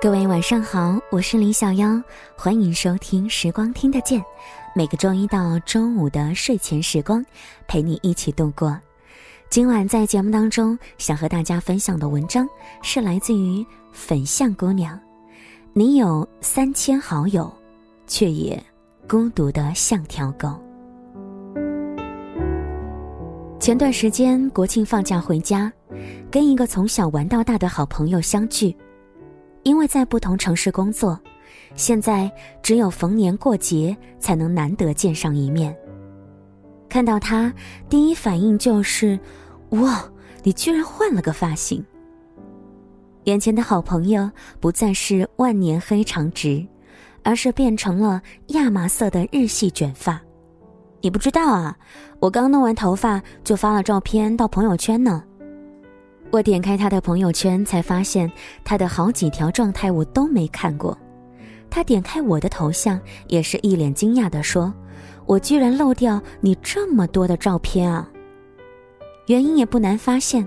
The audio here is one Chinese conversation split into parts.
各位晚上好，我是李小妖，欢迎收听《时光听得见》，每个周一到周五的睡前时光，陪你一起度过。今晚在节目当中，想和大家分享的文章是来自于粉象姑娘。你有三千好友，却也孤独的像条狗。前段时间国庆放假回家，跟一个从小玩到大的好朋友相聚。因为在不同城市工作，现在只有逢年过节才能难得见上一面。看到他，第一反应就是：“哇，你居然换了个发型！”眼前的好朋友不再是万年黑长直，而是变成了亚麻色的日系卷发。你不知道啊，我刚弄完头发就发了照片到朋友圈呢。我点开他的朋友圈，才发现他的好几条状态我都没看过。他点开我的头像，也是一脸惊讶的说：“我居然漏掉你这么多的照片啊！”原因也不难发现，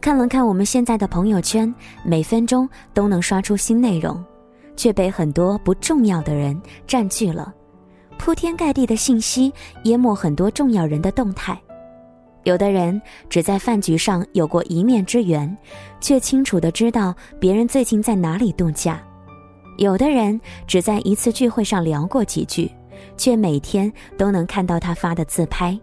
看了看我们现在的朋友圈，每分钟都能刷出新内容，却被很多不重要的人占据了，铺天盖地的信息淹没很多重要人的动态。有的人只在饭局上有过一面之缘，却清楚的知道别人最近在哪里度假；有的人只在一次聚会上聊过几句，却每天都能看到他发的自拍；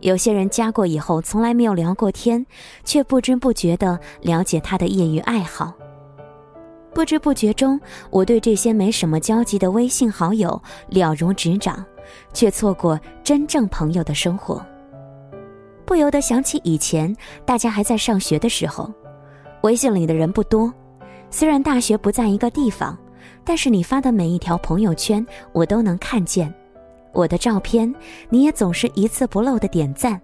有些人加过以后从来没有聊过天，却不知不觉的了解他的业余爱好。不知不觉中，我对这些没什么交集的微信好友了如指掌，却错过真正朋友的生活。不由得想起以前大家还在上学的时候，微信里的人不多。虽然大学不在一个地方，但是你发的每一条朋友圈我都能看见，我的照片你也总是一字不漏的点赞。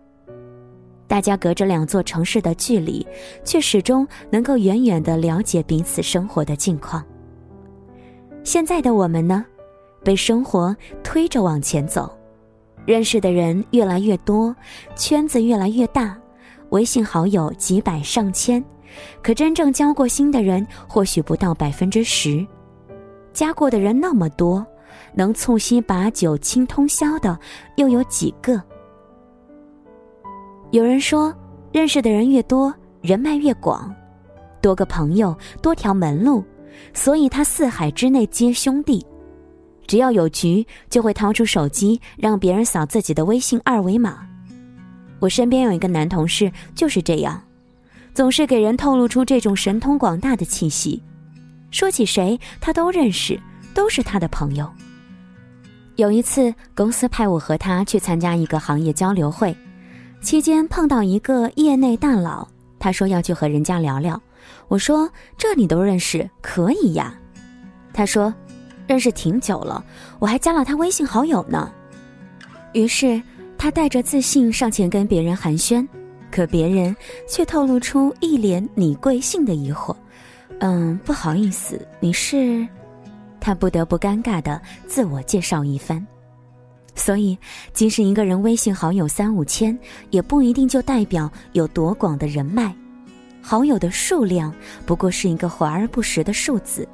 大家隔着两座城市的距离，却始终能够远远的了解彼此生活的近况。现在的我们呢，被生活推着往前走。认识的人越来越多，圈子越来越大，微信好友几百上千，可真正交过心的人或许不到百分之十。加过的人那么多，能促膝把酒倾通宵的又有几个？有人说，认识的人越多，人脉越广，多个朋友多条门路，所以他四海之内皆兄弟。只要有局，就会掏出手机让别人扫自己的微信二维码。我身边有一个男同事就是这样，总是给人透露出这种神通广大的气息。说起谁，他都认识，都是他的朋友。有一次，公司派我和他去参加一个行业交流会，期间碰到一个业内大佬，他说要去和人家聊聊。我说：“这你都认识，可以呀。”他说。认识挺久了，我还加了他微信好友呢。于是他带着自信上前跟别人寒暄，可别人却透露出一脸你贵姓的疑惑。嗯，不好意思，你是？他不得不尴尬的自我介绍一番。所以，即使一个人微信好友三五千，也不一定就代表有多广的人脉。好友的数量不过是一个华而不实的数字。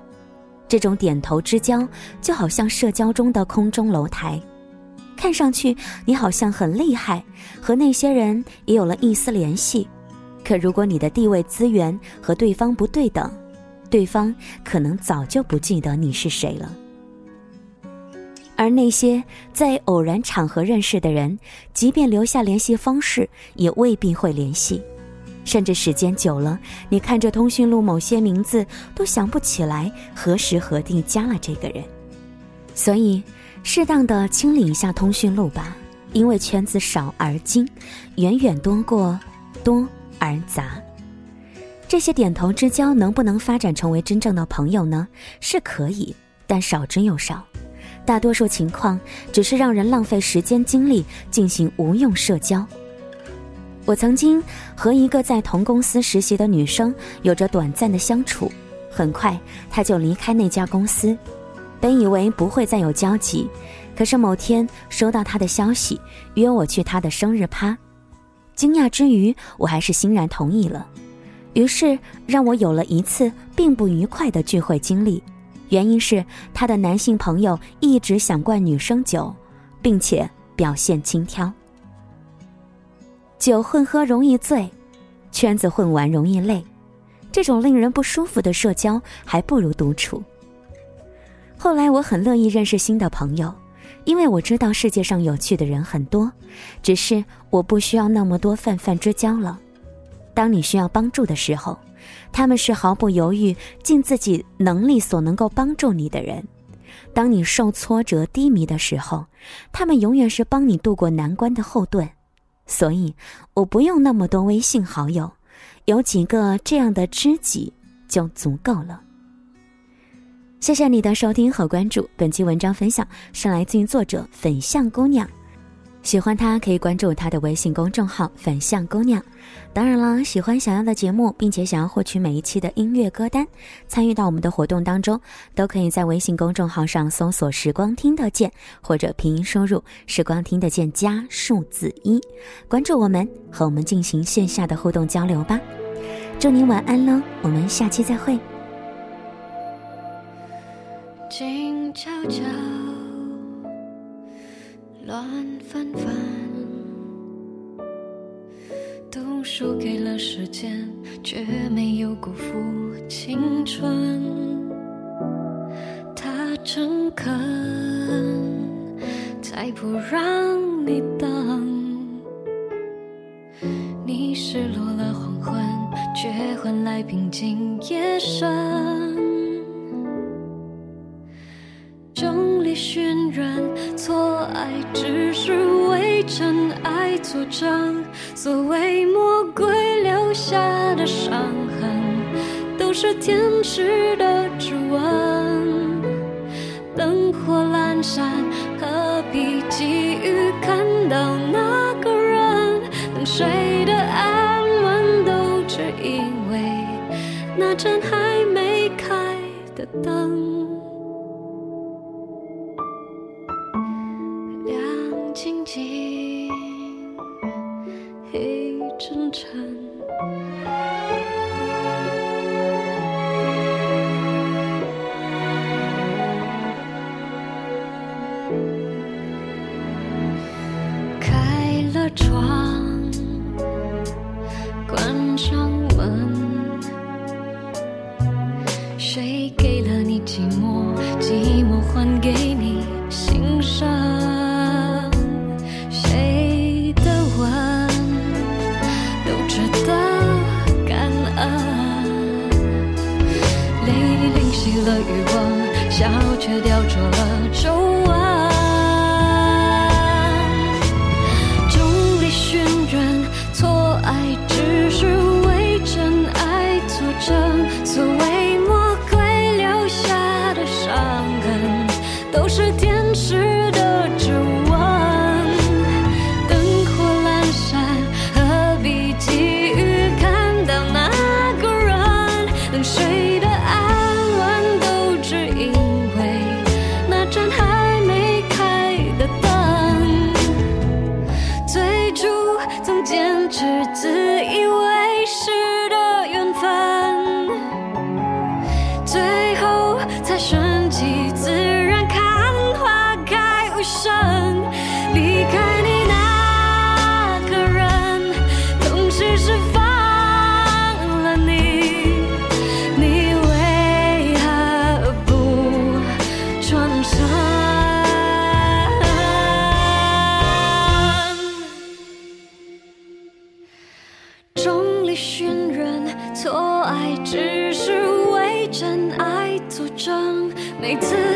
这种点头之交，就好像社交中的空中楼台，看上去你好像很厉害，和那些人也有了一丝联系。可如果你的地位资源和对方不对等，对方可能早就不记得你是谁了。而那些在偶然场合认识的人，即便留下联系方式，也未必会联系。甚至时间久了，你看着通讯录某些名字都想不起来何时何地加了这个人，所以适当的清理一下通讯录吧，因为圈子少而精，远远多过多而杂。这些点头之交能不能发展成为真正的朋友呢？是可以，但少之又少，大多数情况只是让人浪费时间精力进行无用社交。我曾经和一个在同公司实习的女生有着短暂的相处，很快她就离开那家公司。本以为不会再有交集，可是某天收到她的消息，约我去她的生日趴。惊讶之余，我还是欣然同意了。于是让我有了一次并不愉快的聚会经历，原因是他的男性朋友一直想灌女生酒，并且表现轻佻。酒混喝容易醉，圈子混完容易累，这种令人不舒服的社交还不如独处。后来我很乐意认识新的朋友，因为我知道世界上有趣的人很多，只是我不需要那么多泛泛之交了。当你需要帮助的时候，他们是毫不犹豫、尽自己能力所能够帮助你的人；当你受挫折、低迷的时候，他们永远是帮你度过难关的后盾。所以，我不用那么多微信好友，有几个这样的知己就足够了。谢谢你的收听和关注，本期文章分享是来自于作者粉象姑娘。喜欢他可以关注他的微信公众号“粉象姑娘”。当然了，喜欢想要的节目，并且想要获取每一期的音乐歌单，参与到我们的活动当中，都可以在微信公众号上搜索“时光听得见”或者拼音输入“时光听得见”加数字一，关注我们，和我们进行线下的互动交流吧。祝您晚安喽，我们下期再会。静悄悄。乱纷纷，都输给了时间，却没有辜负青春。他诚恳，才不让你等。你失落了黄昏，却换来平静夜深。伤痕，都是天使的指纹。灯火阑珊，何必急于看到那个人？等睡得安稳，都只因为那盏还没开的灯。亮晶晶，黑沉沉窗关上门，谁给了你寂寞？寂寞还给你心伤。谁的吻留着的感恩，泪淋湿了雨光，笑却掉出了皱纹。错爱只是为真爱作证，每次。